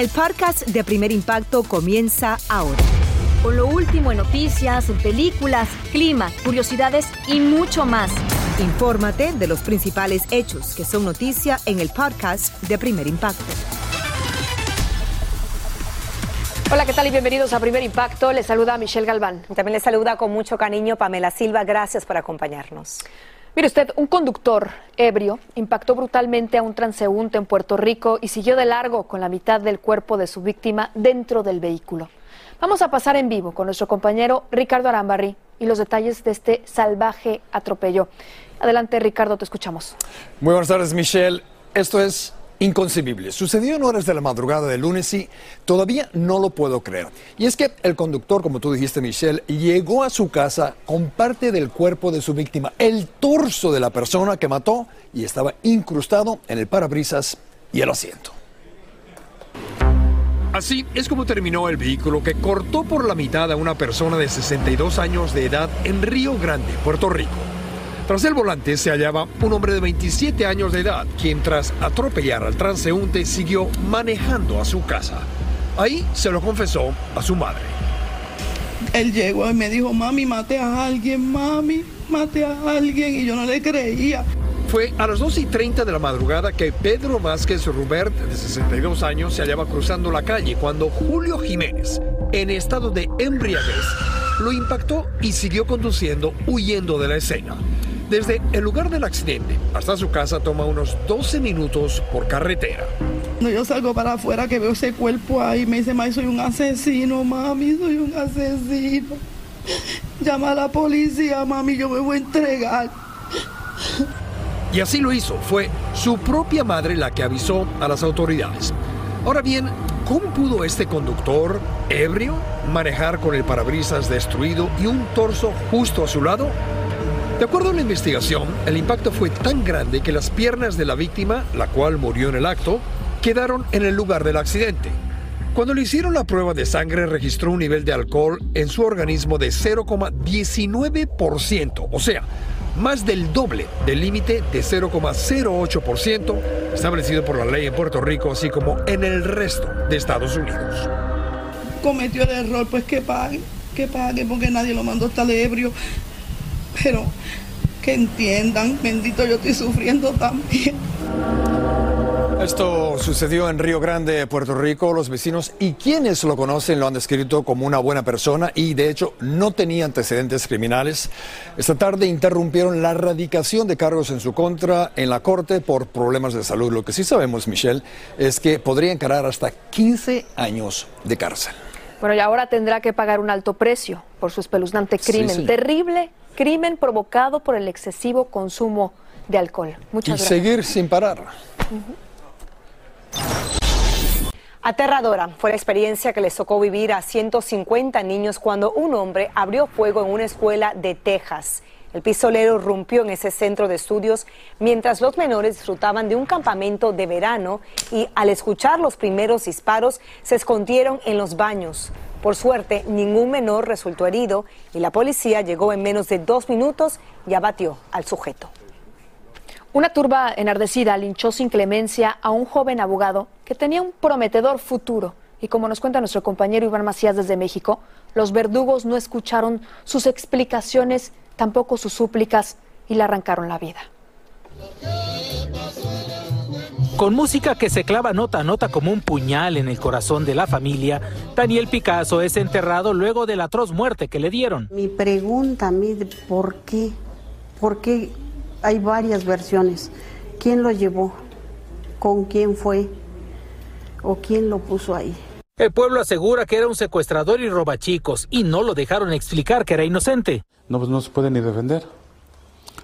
El podcast de Primer Impacto comienza ahora. Con lo último en noticias, películas, clima, curiosidades y mucho más. Infórmate de los principales hechos que son noticia en el podcast de Primer Impacto. Hola, ¿qué tal? Y bienvenidos a Primer Impacto. Les saluda Michelle Galván. También le saluda con mucho cariño Pamela Silva. Gracias por acompañarnos. Mire usted, un conductor ebrio impactó brutalmente a un transeúnte en Puerto Rico y siguió de largo con la mitad del cuerpo de su víctima dentro del vehículo. Vamos a pasar en vivo con nuestro compañero Ricardo Arambarri y los detalles de este salvaje atropello. Adelante, Ricardo, te escuchamos. Muy buenas tardes, Michelle. Esto es inconcebible. Sucedió en horas de la madrugada del lunes y todavía no lo puedo creer. Y es que el conductor, como tú dijiste, Michelle, llegó a su casa con parte del cuerpo de su víctima, el torso de la persona que mató, y estaba incrustado en el parabrisas y el asiento. Así es como terminó el vehículo que cortó por la mitad a una persona de 62 años de edad en Río Grande, Puerto Rico. Tras el volante se hallaba un hombre de 27 años de edad, quien tras atropellar al transeúnte siguió manejando a su casa. Ahí se lo confesó a su madre. Él llegó y me dijo, mami, mate a alguien, mami, mate a alguien. Y yo no le creía. Fue a las 2 y 30 de la madrugada que Pedro Vázquez Rubert, de 62 años, se hallaba cruzando la calle cuando Julio Jiménez, en estado de embriaguez, lo impactó y siguió conduciendo huyendo de la escena. Desde el lugar del accidente hasta su casa toma unos 12 minutos por carretera. Cuando yo salgo para afuera que veo ese cuerpo ahí, me dice, mami, soy un asesino, mami, soy un asesino. Llama a la policía, mami, yo me voy a entregar. Y así lo hizo. Fue su propia madre la que avisó a las autoridades. Ahora bien, ¿cómo pudo este conductor ebrio manejar con el parabrisas destruido y un torso justo a su lado? De acuerdo a la investigación, el impacto fue tan grande que las piernas de la víctima, la cual murió en el acto, quedaron en el lugar del accidente. Cuando le hicieron la prueba de sangre registró un nivel de alcohol en su organismo de 0,19%, o sea, más del doble del límite de 0,08% establecido por la ley en Puerto Rico, así como en el resto de Estados Unidos. Cometió el error, pues que pague, que pague, porque nadie lo mandó estar ebrio. Pero que entiendan, bendito, yo estoy sufriendo también. Esto sucedió en Río Grande, Puerto Rico. Los vecinos y quienes lo conocen lo han descrito como una buena persona y de hecho no tenía antecedentes criminales. Esta tarde interrumpieron la erradicación de cargos en su contra en la corte por problemas de salud. Lo que sí sabemos, Michelle, es que podría encarar hasta 15 años de cárcel. Bueno, y ahora tendrá que pagar un alto precio por su espeluznante crimen. sí. Terrible crimen provocado por el excesivo consumo de alcohol. Muchas y gracias. seguir sin parar. Aterradora fue la experiencia que les tocó vivir a 150 niños cuando un hombre abrió fuego en una escuela de Texas. El pistolero rompió en ese centro de estudios mientras los menores disfrutaban de un campamento de verano y al escuchar los primeros disparos se escondieron en los baños. Por suerte, ningún menor resultó herido y la policía llegó en menos de dos minutos y abatió al sujeto. Una turba enardecida linchó sin clemencia a un joven abogado que tenía un prometedor futuro. Y como nos cuenta nuestro compañero Iván Macías desde México, los verdugos no escucharon sus explicaciones, tampoco sus súplicas, y le arrancaron la vida. Con música que se clava nota a nota como un puñal en el corazón de la familia, Daniel Picasso es enterrado luego de la atroz muerte que le dieron. Mi pregunta a mí, de ¿por qué? ¿Por qué hay varias versiones? ¿Quién lo llevó? ¿Con quién fue? ¿O quién lo puso ahí? El pueblo asegura que era un secuestrador y robachicos y no lo dejaron explicar que era inocente. No, pues no se puede ni defender.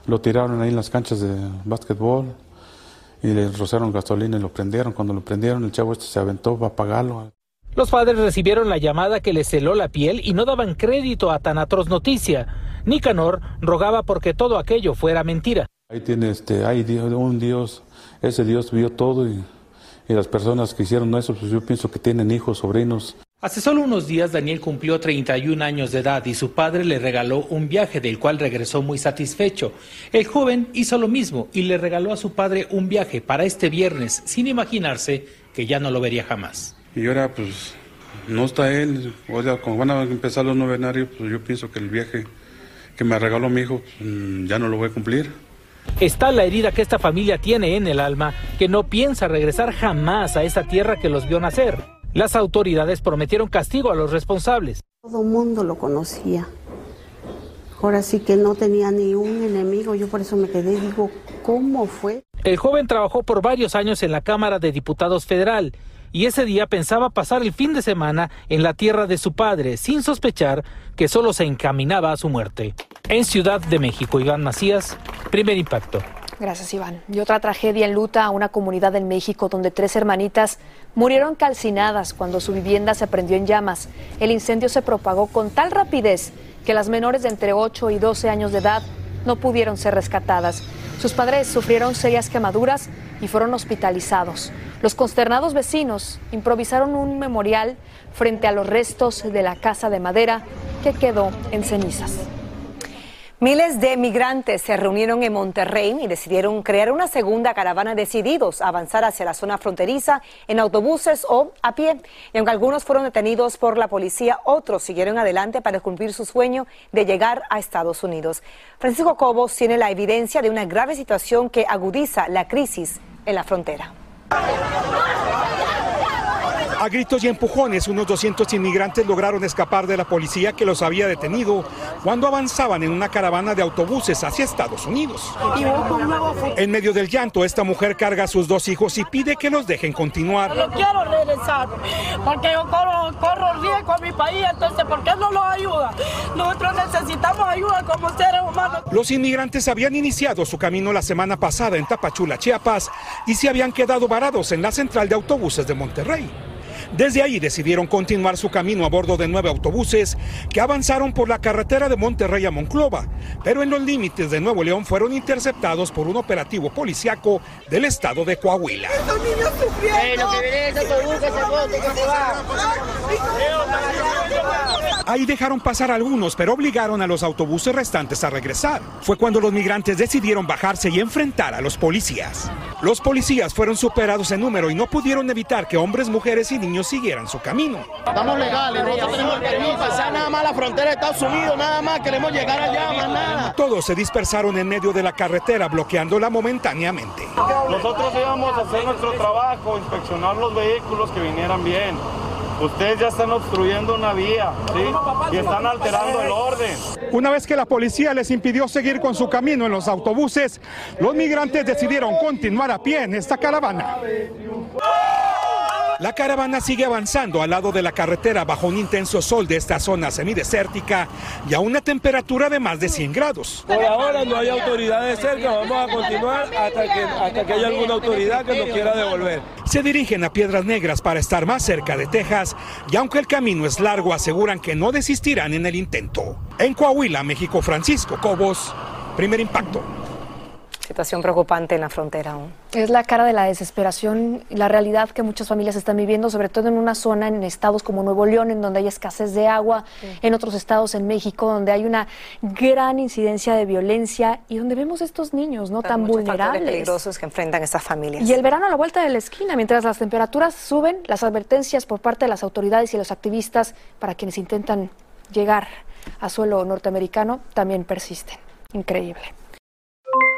Lo tiraron ahí en las canchas de básquetbol y le rociaron gasolina y lo prendieron. Cuando lo prendieron, el chavo este se aventó para apagarlo. Los padres recibieron la llamada que les heló la piel y no daban crédito a tan atroz noticia. Nicanor rogaba porque todo aquello fuera mentira. Ahí tiene este, hay Dios, un Dios, ese Dios vio todo y, y las personas que hicieron eso, pues yo pienso que tienen hijos, sobrinos. Hace solo unos días Daniel cumplió 31 años de edad y su padre le regaló un viaje del cual regresó muy satisfecho. El joven hizo lo mismo y le regaló a su padre un viaje para este viernes sin imaginarse que ya no lo vería jamás. Y ahora pues no está él, o sea, como van a empezar los novenarios, pues yo pienso que el viaje que me regaló mi hijo pues, ya no lo voy a cumplir. Está la herida que esta familia tiene en el alma, que no piensa regresar jamás a esa tierra que los vio nacer. Las autoridades prometieron castigo a los responsables. Todo el mundo lo conocía. Ahora sí que no tenía ni un enemigo, yo por eso me quedé y digo, ¿cómo fue? El joven trabajó por varios años en la Cámara de Diputados Federal y ese día pensaba pasar el fin de semana en la tierra de su padre, sin sospechar que solo se encaminaba a su muerte. En Ciudad de México, Iván Macías, primer impacto. Gracias, Iván. Y otra tragedia en luta a una comunidad en México donde tres hermanitas murieron calcinadas cuando su vivienda se prendió en llamas. El incendio se propagó con tal rapidez que las menores de entre 8 y 12 años de edad no pudieron ser rescatadas. Sus padres sufrieron serias quemaduras y fueron hospitalizados. Los consternados vecinos improvisaron un memorial frente a los restos de la casa de madera que quedó en cenizas. Miles de migrantes se reunieron en Monterrey y decidieron crear una segunda caravana decididos a avanzar hacia la zona fronteriza en autobuses o a pie. Y aunque algunos fueron detenidos por la policía, otros siguieron adelante para cumplir su sueño de llegar a Estados Unidos. Francisco Cobos tiene la evidencia de una grave situación que agudiza la crisis en la frontera. A gritos y empujones, unos 200 inmigrantes lograron escapar de la policía que los había detenido cuando avanzaban en una caravana de autobuses hacia Estados Unidos. En medio del llanto, esta mujer carga a sus dos hijos y pide que los dejen continuar. No quiero regresar porque yo corro, corro riesgo a mi país, entonces ¿por qué no los ayuda? Nosotros necesitamos ayuda como seres humanos. Los inmigrantes habían iniciado su camino la semana pasada en Tapachula, Chiapas, y se habían quedado varados en la central de autobuses de Monterrey. Desde ahí decidieron continuar su camino a bordo de nueve autobuses que avanzaron por la carretera de Monterrey a Monclova, pero en los límites de Nuevo León fueron interceptados por un operativo policiaco del estado de Coahuila. Ahí dejaron pasar algunos, pero obligaron a los autobuses restantes a regresar. Fue cuando los migrantes decidieron bajarse y enfrentar a los policías. Los policías fueron superados en número y no pudieron evitar que hombres, mujeres y niños siguieran su camino. Estamos legales, nosotros tenemos el permiso pasar nada más la frontera de Estados Unidos, nada más queremos llegar allá, más nada. Todos se dispersaron en medio de la carretera, bloqueándola momentáneamente. Nosotros íbamos a hacer nuestro trabajo, inspeccionar los vehículos que vinieran bien. Ustedes ya están obstruyendo una vía, ¿sí? Y están alterando el orden. Una vez que la policía les impidió seguir con su camino en los autobuses, los migrantes decidieron continuar a pie en esta caravana. La caravana sigue avanzando al lado de la carretera bajo un intenso sol de esta zona semidesértica y a una temperatura de más de 100 grados. Por ahora no hay autoridades cerca, vamos a continuar hasta que, hasta que haya alguna autoridad que nos quiera devolver. Se dirigen a Piedras Negras para estar más cerca de Texas y aunque el camino es largo aseguran que no desistirán en el intento. En Coahuila, México, Francisco Cobos, primer impacto. Situación preocupante en la frontera aún. Es la cara de la desesperación y la realidad que muchas familias están viviendo, sobre todo en una zona, en estados como Nuevo León, en donde hay escasez de agua, sí. en otros estados en México, donde hay una gran incidencia de violencia y donde vemos estos niños no tan vulnerables. peligrosos que enfrentan estas familias. Y el verano a la vuelta de la esquina, mientras las temperaturas suben, las advertencias por parte de las autoridades y los activistas para quienes intentan llegar a suelo norteamericano también persisten. Increíble.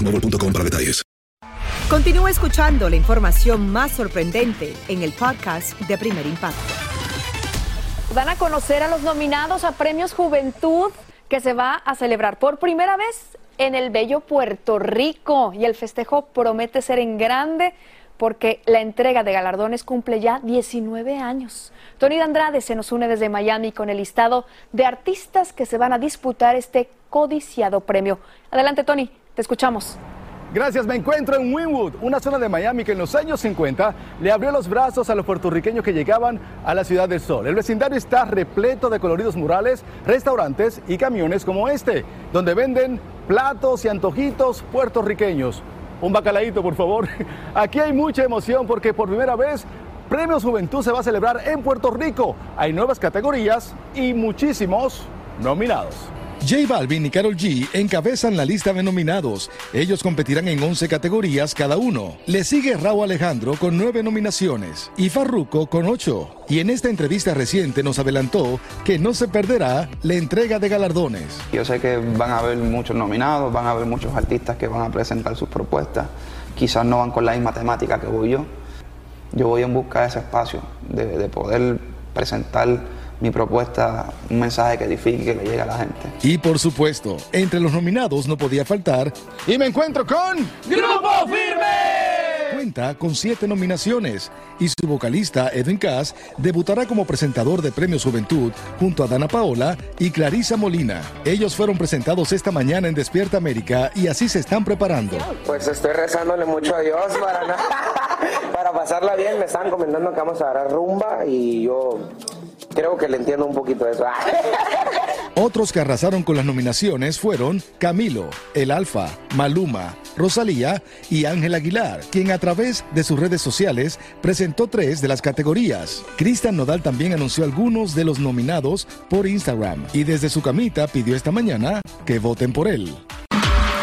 boostmobile.com para detalles. Continúa escuchando la información más sorprendente en el podcast de Primer Impacto. Dan a conocer a los nominados a Premios Juventud que se va a celebrar por primera vez en el bello Puerto Rico y el festejo promete ser en grande porque la entrega de galardones cumple ya 19 años. Tony Andrade se nos une desde Miami con el listado de artistas que se van a disputar este codiciado premio. Adelante, Tony, te escuchamos. Gracias, me encuentro en Winwood, una zona de Miami que en los años 50 le abrió los brazos a los puertorriqueños que llegaban a la Ciudad del Sol. El vecindario está repleto de coloridos murales, restaurantes y camiones como este, donde venden platos y antojitos puertorriqueños. Un bacalaíto, por favor. Aquí hay mucha emoción porque por primera vez Premios Juventud se va a celebrar en Puerto Rico. Hay nuevas categorías y muchísimos nominados. J Balvin y Carol G encabezan la lista de nominados. Ellos competirán en 11 categorías cada uno. Le sigue Raúl Alejandro con 9 nominaciones y Farruko con 8. Y en esta entrevista reciente nos adelantó que no se perderá la entrega de galardones. Yo sé que van a haber muchos nominados, van a haber muchos artistas que van a presentar sus propuestas. Quizás no van con la misma temática que voy yo. Yo voy en busca de ese espacio, de, de poder presentar mi propuesta, un mensaje que edifique, que le llegue a la gente. Y por supuesto, entre los nominados no podía faltar. Y me encuentro con. ¡Grupo Firme! Cuenta con siete nominaciones y su vocalista Edwin Cass debutará como presentador de Premios Juventud junto a Dana Paola y Clarisa Molina. Ellos fueron presentados esta mañana en Despierta América y así se están preparando. Pues estoy rezándole mucho a Dios para, para pasarla bien. Me están comentando que vamos a dar rumba y yo creo que le entiendo un poquito eso. Otros que arrasaron con las nominaciones fueron Camilo, El Alfa, Maluma, Rosalía y Ángel Aguilar, quien a través de sus redes sociales presentó tres de las categorías. Cristian Nodal también anunció algunos de los nominados por Instagram y desde su camita pidió esta mañana que voten por él.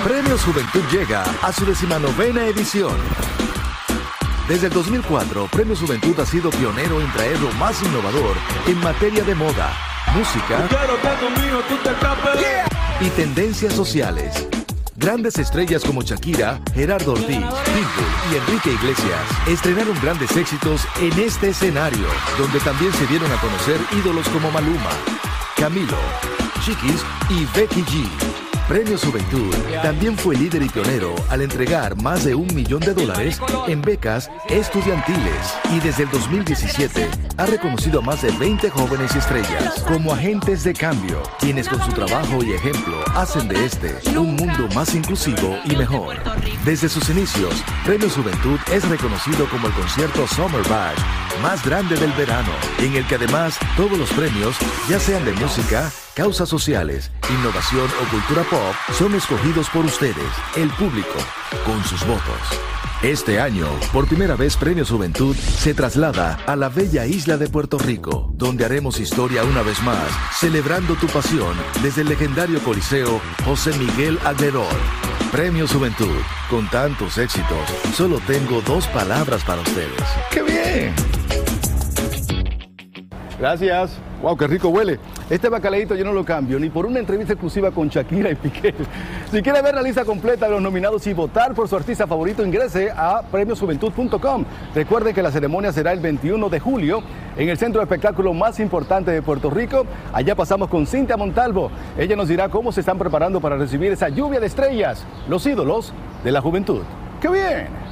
Premios Juventud llega a su decimanovena edición. Desde el 2004, Premios Juventud ha sido pionero en traer lo más innovador en materia de moda, música y tendencias sociales. Grandes estrellas como Shakira, Gerardo Ortiz, Pitbull y Enrique Iglesias estrenaron grandes éxitos en este escenario, donde también se dieron a conocer ídolos como Maluma, Camilo, Chiquis y Becky G. Premio Juventud también fue líder y pionero al entregar más de un millón de dólares en becas estudiantiles y desde el 2017 ha reconocido a más de 20 jóvenes y estrellas como agentes de cambio, quienes con su trabajo y ejemplo hacen de este un mundo más inclusivo y mejor. Desde sus inicios, Premio Juventud es reconocido como el concierto Summer Bash más grande del verano, en el que además todos los premios, ya sean de música, causas sociales, innovación o cultura pop, son escogidos por ustedes, el público, con sus votos. Este año, por primera vez Premio Juventud se traslada a la bella isla de Puerto Rico, donde haremos historia una vez más, celebrando tu pasión desde el legendario Coliseo José Miguel Alderón. Premio Juventud, con tantos éxitos, solo tengo dos palabras para ustedes. ¡Qué bien! Gracias. Wow, qué rico huele. Este bacalaíto yo no lo cambio ni por una entrevista exclusiva con Shakira y Piqué. Si quiere ver la lista completa de los nominados y votar por su artista favorito, ingrese a premiosjuventud.com. Recuerde que la ceremonia será el 21 de julio en el centro de espectáculo más importante de Puerto Rico. Allá pasamos con Cintia Montalvo. Ella nos dirá cómo se están preparando para recibir esa lluvia de estrellas, los ídolos de la juventud. ¡Qué bien!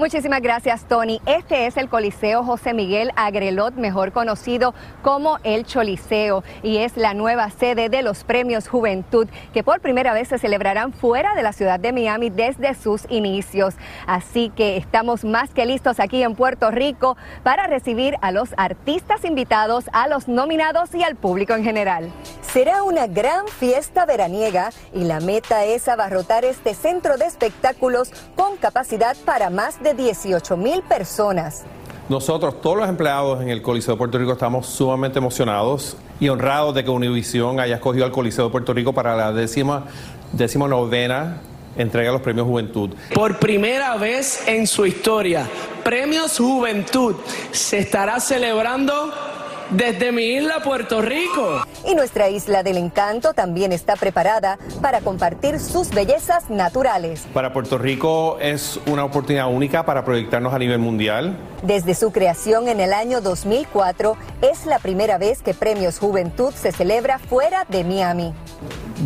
Muchísimas gracias, Tony. Este es el Coliseo José Miguel Agrelot, mejor conocido como el Choliseo, y es la nueva sede de los Premios Juventud, que por primera vez se celebrarán fuera de la ciudad de Miami desde sus inicios. Así que estamos más que listos aquí en Puerto Rico para recibir a los artistas invitados, a los nominados y al público en general. Será una gran fiesta veraniega y la meta es abarrotar este centro de espectáculos con capacidad para más de 18 mil personas. Nosotros, todos los empleados en el Coliseo de Puerto Rico, estamos sumamente emocionados y honrados de que Univisión haya escogido al Coliseo de Puerto Rico para la décima, décima novena entrega de los premios Juventud. Por primera vez en su historia, Premios Juventud se estará celebrando desde mi isla Puerto Rico. Y nuestra isla del encanto también está preparada para compartir sus bellezas naturales. Para Puerto Rico es una oportunidad única para proyectarnos a nivel mundial. Desde su creación en el año 2004, es la primera vez que Premios Juventud se celebra fuera de Miami.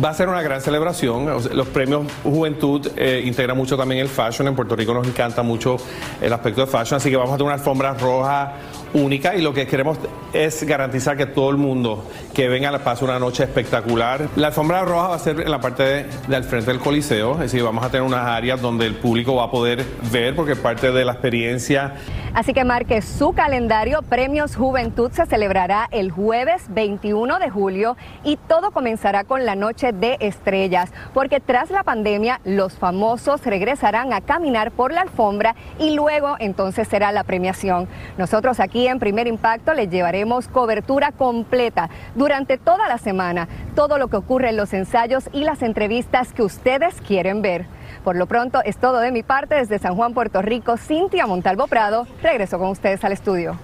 Va a ser una gran celebración. Los premios Juventud eh, integran mucho también el fashion. En Puerto Rico nos encanta mucho el aspecto de fashion, así que vamos a tener una alfombra roja única y lo que queremos es garantizar que todo el mundo que venga la pase una noche espectacular. La alfombra roja va a ser en la parte de, del frente del Coliseo, es decir, vamos a tener unas áreas donde el público va a poder ver porque parte de la experiencia. Así que marque su calendario. Premios Juventud se celebrará el jueves 21 de julio y todo comenzará con la noche de estrellas, porque tras la pandemia los famosos regresarán a caminar por la alfombra y luego entonces será la premiación. Nosotros aquí en Primer Impacto les llevaremos cobertura completa durante toda la semana, todo lo que ocurre en los ensayos y las entrevistas que ustedes quieren ver. Por lo pronto es todo de mi parte desde San Juan, Puerto Rico. Cintia Montalvo Prado, regreso con ustedes al estudio.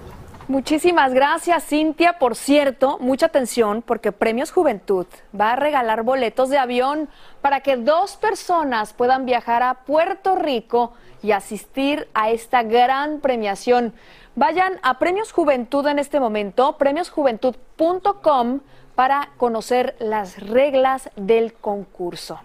Muchísimas gracias, Cintia. Por cierto, mucha atención porque Premios Juventud va a regalar boletos de avión para que dos personas puedan viajar a Puerto Rico y asistir a esta gran premiación. Vayan a Premios Juventud en este momento, premiosjuventud.com, para conocer las reglas del concurso.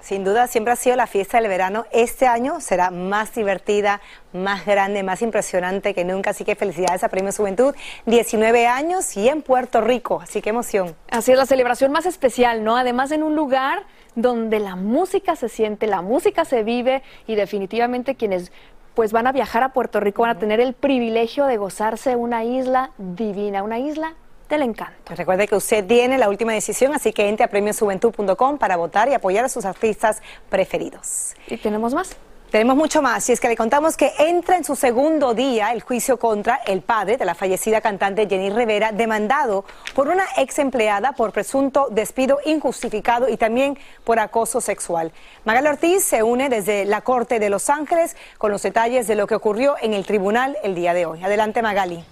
Sin duda, siempre ha sido la fiesta del verano. Este año será más divertida, más grande, más impresionante que nunca. Así que felicidades a Premios Juventud. 19 años y en Puerto Rico. Así que emoción. Así es la celebración más especial, ¿no? Además, en un lugar donde la música se siente, la música se vive y definitivamente quienes pues van a viajar a Puerto Rico van a tener el privilegio de gozarse una isla divina, una isla del encanto. Recuerde que usted tiene la última decisión, así que entre a premiosjuventud.com para votar y apoyar a sus artistas preferidos. ¿Y tenemos más? Tenemos mucho más y es que le contamos que entra en su segundo día el juicio contra el padre de la fallecida cantante Jenny Rivera, demandado por una ex empleada por presunto despido injustificado y también por acoso sexual. Magali Ortiz se une desde la Corte de Los Ángeles con los detalles de lo que ocurrió en el tribunal el día de hoy. Adelante Magali.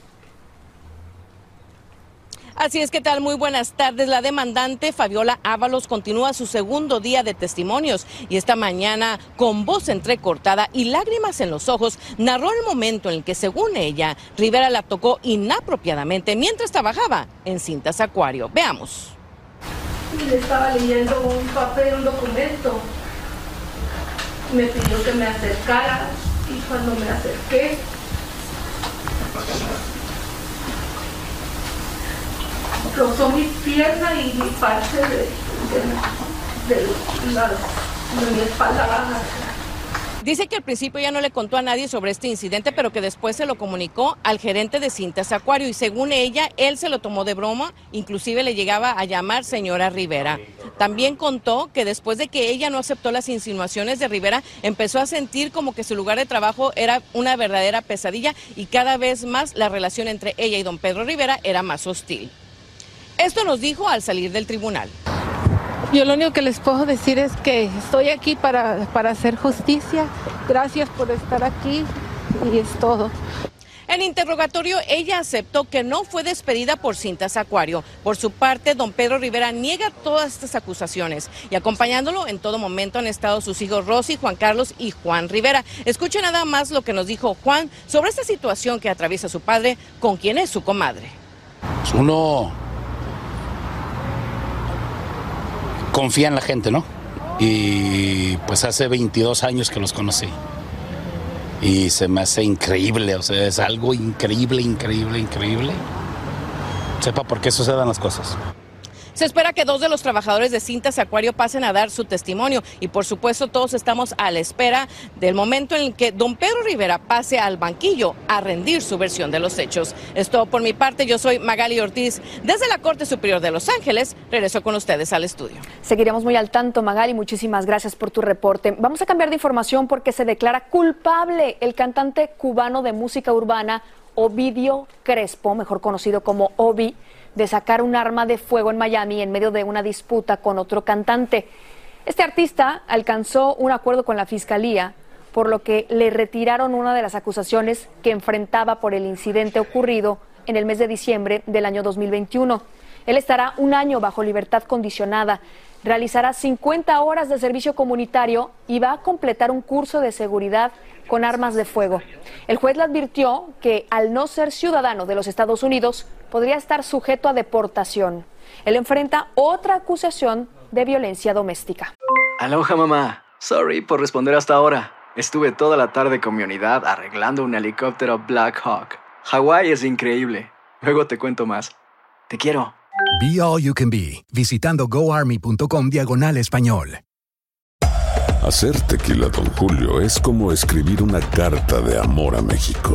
Así es que tal, muy buenas tardes. La demandante Fabiola Ábalos continúa su segundo día de testimonios y esta mañana con voz entrecortada y lágrimas en los ojos narró el momento en el que según ella Rivera la tocó inapropiadamente mientras trabajaba en cintas acuario. Veamos. Le estaba leyendo un papel, un documento. Me pidió que me acercara y cuando me acerqué rozó mi pierna y mi parte de, de, de, mi espalda. Dice que al principio ya no le contó a nadie sobre este incidente, pero que después se lo comunicó al gerente de Cintas Acuario y según ella, él se lo tomó de broma, inclusive le llegaba a llamar señora Rivera. También contó que después de que ella no aceptó las insinuaciones de Rivera, empezó a sentir como que su lugar de trabajo era una verdadera pesadilla y cada vez más la relación entre ella y don Pedro Rivera era más hostil. Esto nos dijo al salir del tribunal. Yo lo único que les puedo decir es que estoy aquí para, para hacer justicia. Gracias por estar aquí y es todo. En interrogatorio, ella aceptó que no fue despedida por cintas Acuario. Por su parte, don Pedro Rivera niega todas estas acusaciones y acompañándolo en todo momento han estado sus hijos Rosy, Juan Carlos y Juan Rivera. Escuche nada más lo que nos dijo Juan sobre esta situación que atraviesa su padre, con quien es su comadre. Uno confía en la gente, ¿no? Y pues hace 22 años que los conocí. y se me hace increíble, o sea, es algo increíble, increíble, increíble. Sepa por qué sucedan las cosas. Se espera que dos de los trabajadores de Cintas Acuario pasen a dar su testimonio y por supuesto todos estamos a la espera del momento en el que don Pedro Rivera pase al banquillo a rendir su versión de los hechos. Esto por mi parte, yo soy Magali Ortiz desde la Corte Superior de Los Ángeles. Regreso con ustedes al estudio. Seguiremos muy al tanto, Magali. Muchísimas gracias por tu reporte. Vamos a cambiar de información porque se declara culpable el cantante cubano de música urbana Ovidio Crespo, mejor conocido como Obi de sacar un arma de fuego en Miami en medio de una disputa con otro cantante. Este artista alcanzó un acuerdo con la fiscalía, por lo que le retiraron una de las acusaciones que enfrentaba por el incidente ocurrido en el mes de diciembre del año 2021. Él estará un año bajo libertad condicionada, realizará 50 horas de servicio comunitario y va a completar un curso de seguridad con armas de fuego. El juez le advirtió que al no ser ciudadano de los Estados Unidos podría estar sujeto a deportación. Él enfrenta otra acusación de violencia doméstica. Aloha mamá. Sorry por responder hasta ahora. Estuve toda la tarde con mi unidad arreglando un helicóptero Black Hawk. Hawái es increíble. Luego te cuento más. Te quiero. Be All You Can Be, visitando goarmy.com diagonal español. Hacer tequila, Don Julio, es como escribir una carta de amor a México.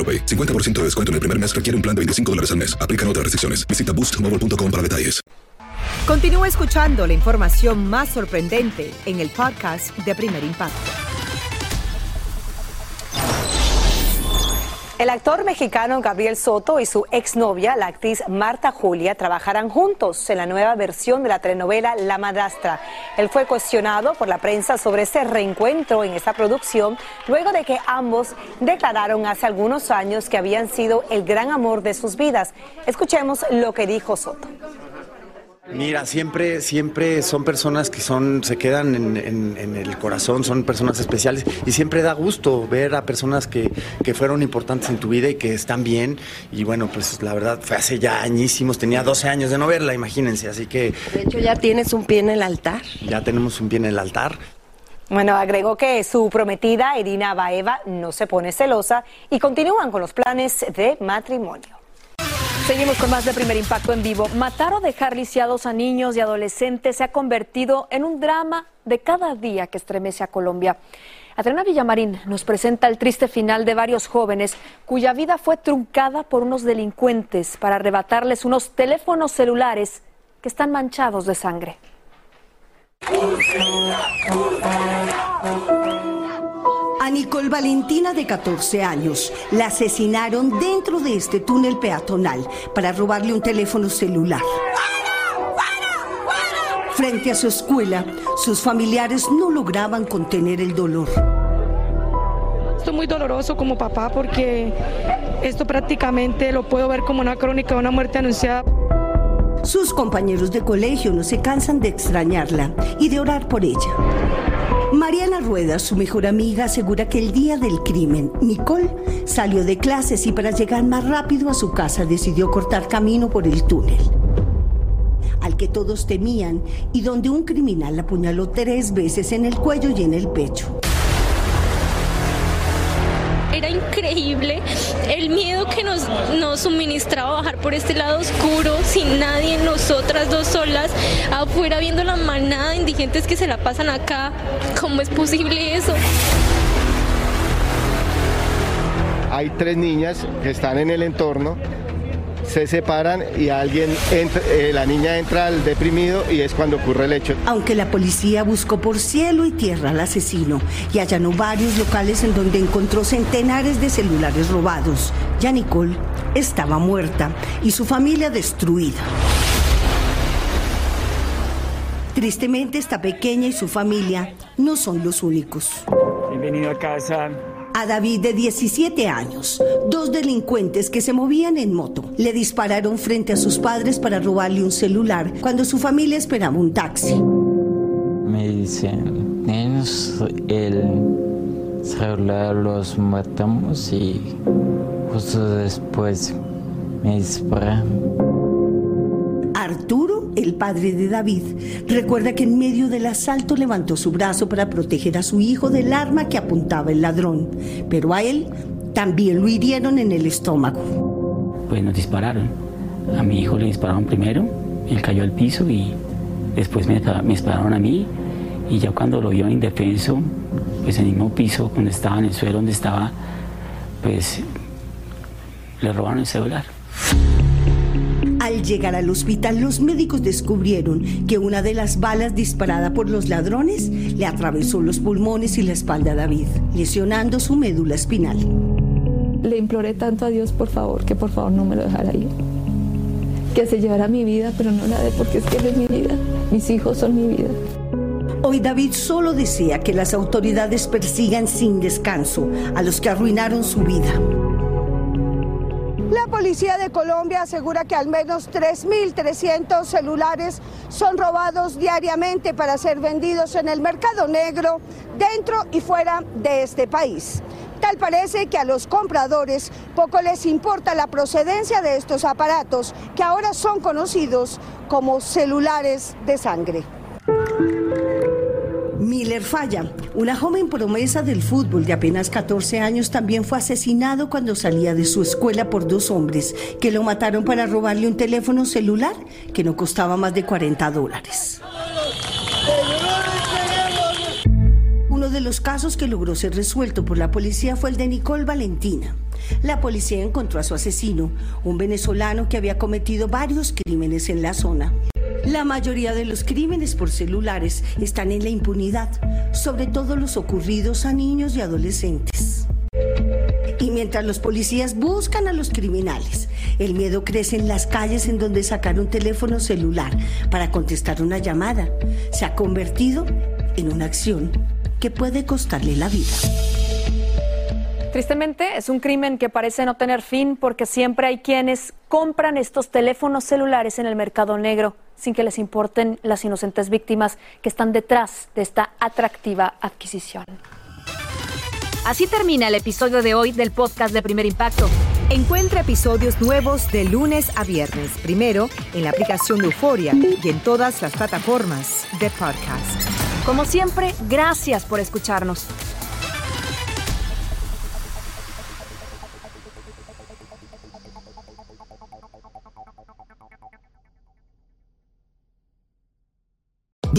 AroPay. 50% de descuento en el primer mes requiere un plan de 25 dólares al mes. Aplican otras restricciones. Visita boostmobile.com para detalles. Continúa escuchando la información más sorprendente en el podcast de Primer Impacto. El actor mexicano Gabriel Soto y su exnovia, la actriz Marta Julia, trabajarán juntos en la nueva versión de la telenovela La Madrastra. Él fue cuestionado por la prensa sobre ese reencuentro en esta producción, luego de que ambos declararon hace algunos años que habían sido el gran amor de sus vidas. Escuchemos lo que dijo Soto. Mira, siempre, siempre son personas que son, se quedan en, en- en el corazón, son personas especiales y siempre da gusto ver a personas que, que fueron importantes en tu vida y que están bien. Y bueno, pues la verdad fue hace ya añísimos, tenía 12 años de no verla, imagínense, así que De hecho, ya tienes un pie en el altar. ya tenemos un pie en el altar. Bueno, agregó que su prometida, Irina Baeva, no se pone celosa y continúan con los planes de matrimonio. Seguimos con más de Primer Impacto en vivo. Matar o dejar lisiados a niños y adolescentes se ha convertido en un drama de cada día que estremece a Colombia. Adriana Villamarín nos presenta el triste final de varios jóvenes cuya vida fue truncada por unos delincuentes para arrebatarles unos teléfonos celulares que están manchados de sangre. A Nicole Valentina, de 14 años, la asesinaron dentro de este túnel peatonal para robarle un teléfono celular. Frente a su escuela, sus familiares no lograban contener el dolor. Esto es muy doloroso como papá porque esto prácticamente lo puedo ver como una crónica de una muerte anunciada. Sus compañeros de colegio no se cansan de extrañarla y de orar por ella. Mariana Rueda, su mejor amiga, asegura que el día del crimen, Nicole salió de clases y para llegar más rápido a su casa decidió cortar camino por el túnel al que todos temían y donde un criminal la apuñaló tres veces en el cuello y en el pecho. Increíble el miedo que nos, nos suministraba bajar por este lado oscuro, sin nadie, nosotras dos solas, afuera viendo la manada de indigentes que se la pasan acá. ¿Cómo es posible eso? Hay tres niñas que están en el entorno se separan y alguien entra, eh, la niña entra al deprimido y es cuando ocurre el hecho. Aunque la policía buscó por cielo y tierra al asesino y allanó varios locales en donde encontró centenares de celulares robados, ya Nicole estaba muerta y su familia destruida. Tristemente, esta pequeña y su familia no son los únicos. Bienvenido a casa. A David, de 17 años, dos delincuentes que se movían en moto le dispararon frente a sus padres para robarle un celular cuando su familia esperaba un taxi. Me dicen, el celular los matamos y justo después me disparan. Arturo, el padre de David, recuerda que en medio del asalto levantó su brazo para proteger a su hijo del arma que apuntaba el ladrón, pero a él también lo hirieron en el estómago. Pues nos dispararon. A mi hijo le dispararon primero, él cayó al piso y después me, dispararon a mí y ya cuando lo vio indefenso, pues en el mismo piso donde estaba, en el suelo donde estaba, pues le robaron el celular. Al llegar al hospital, los médicos descubrieron que una de las balas disparada por los ladrones le atravesó los pulmones y la espalda a David, lesionando su médula espinal. Le imploré tanto a Dios, por favor, que por favor no me lo dejara ir. Que se llevara mi vida, pero no la de porque es que él es mi vida. Mis hijos son mi vida. Hoy David solo desea que las autoridades persigan sin descanso a los que arruinaron su vida. Policía de Colombia asegura que al menos 3.300 celulares son robados diariamente para ser vendidos en el mercado negro dentro y fuera de este país. Tal parece que a los compradores poco les importa la procedencia de estos aparatos que ahora son conocidos como celulares de sangre. Miller Falla, una joven promesa del fútbol de apenas 14 años, también fue asesinado cuando salía de su escuela por dos hombres que lo mataron para robarle un teléfono celular que no costaba más de 40 dólares. Uno de los casos que logró ser resuelto por la policía fue el de Nicole Valentina. La policía encontró a su asesino, un venezolano que había cometido varios crímenes en la zona. La mayoría de los crímenes por celulares están en la impunidad, sobre todo los ocurridos a niños y adolescentes. Y mientras los policías buscan a los criminales, el miedo crece en las calles en donde sacar un teléfono celular para contestar una llamada se ha convertido en una acción que puede costarle la vida. Tristemente, es un crimen que parece no tener fin porque siempre hay quienes compran estos teléfonos celulares en el mercado negro sin que les importen las inocentes víctimas que están detrás de esta atractiva adquisición. Así termina el episodio de hoy del podcast de Primer Impacto. Encuentra episodios nuevos de lunes a viernes, primero en la aplicación de Euforia y en todas las plataformas de podcast. Como siempre, gracias por escucharnos.